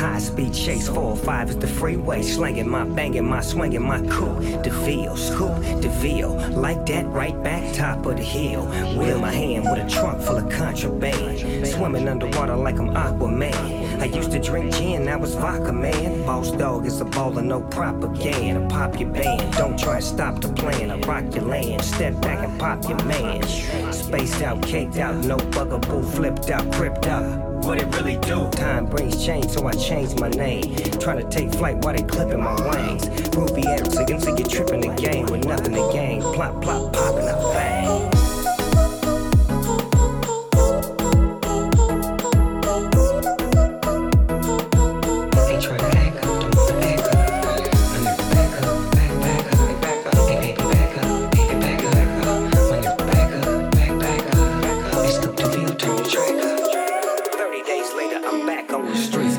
high speed chase. Four or five is the freeway. Slanging my banging my swinging my coupe. DeVille, scoop, DeVille. Like that, right back top of the hill. Wheel my hand with a trunk full of contraband. Swimming underwater like I'm Aquaman. I used to drink gin, now it's vodka, man. Boss dog is a baller, no propaganda. Pop your band, don't try and stop the plan. I rock your land, step back and pop your man. Spaced out, caked out, no bugaboo, flipped out, cripped out. What it really do? Time brings change, so I changed my name. Trying to take flight while they clipping my wings. Ruby Eric, so you get tripping the game with nothing to gain. Plop, plop,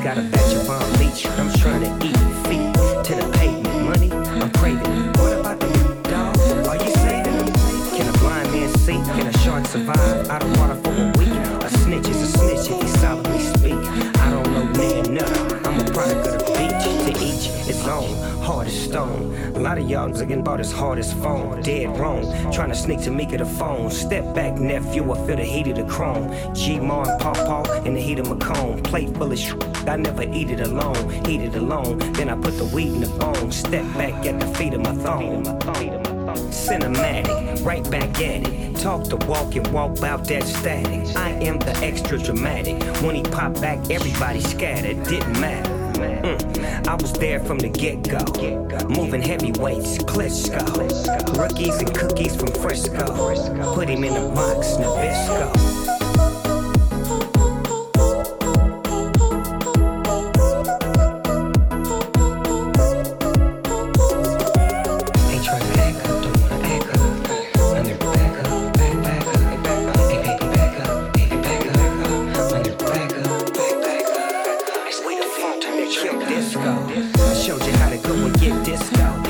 Got a batch of Palm Beach. I'm trying to eat feet to the pavement. Money, I'm craving. What about the dog? Are you saving them? Can a blind man see? Can a shark survive out of water for a week? A snitch is a snitch if he solidly speak. I don't know man nothing. I'm a product of the beach. To each its own. Hard as stone. A lot of y'all niggas about as hard as phone. Dead wrong. Trying to sneak to the phone. Step back, nephew. I feel the heat of the chrome. G Mar and Paw Paw in the heat of my cone. Plate full of sh- I never eat it alone. Eat it alone. Then I put the weed in the bone. Step back at the feet of my throne. Cinematic, right back at it. Talk the walk and walk about that static. I am the extra dramatic. When he popped back, everybody scattered. Didn't matter. Mm. I was there from the get go. Moving heavyweights, Klitschko. Rookies and cookies from Frisco. Put him in a box, Nabisco. I showed you how to go and get disco,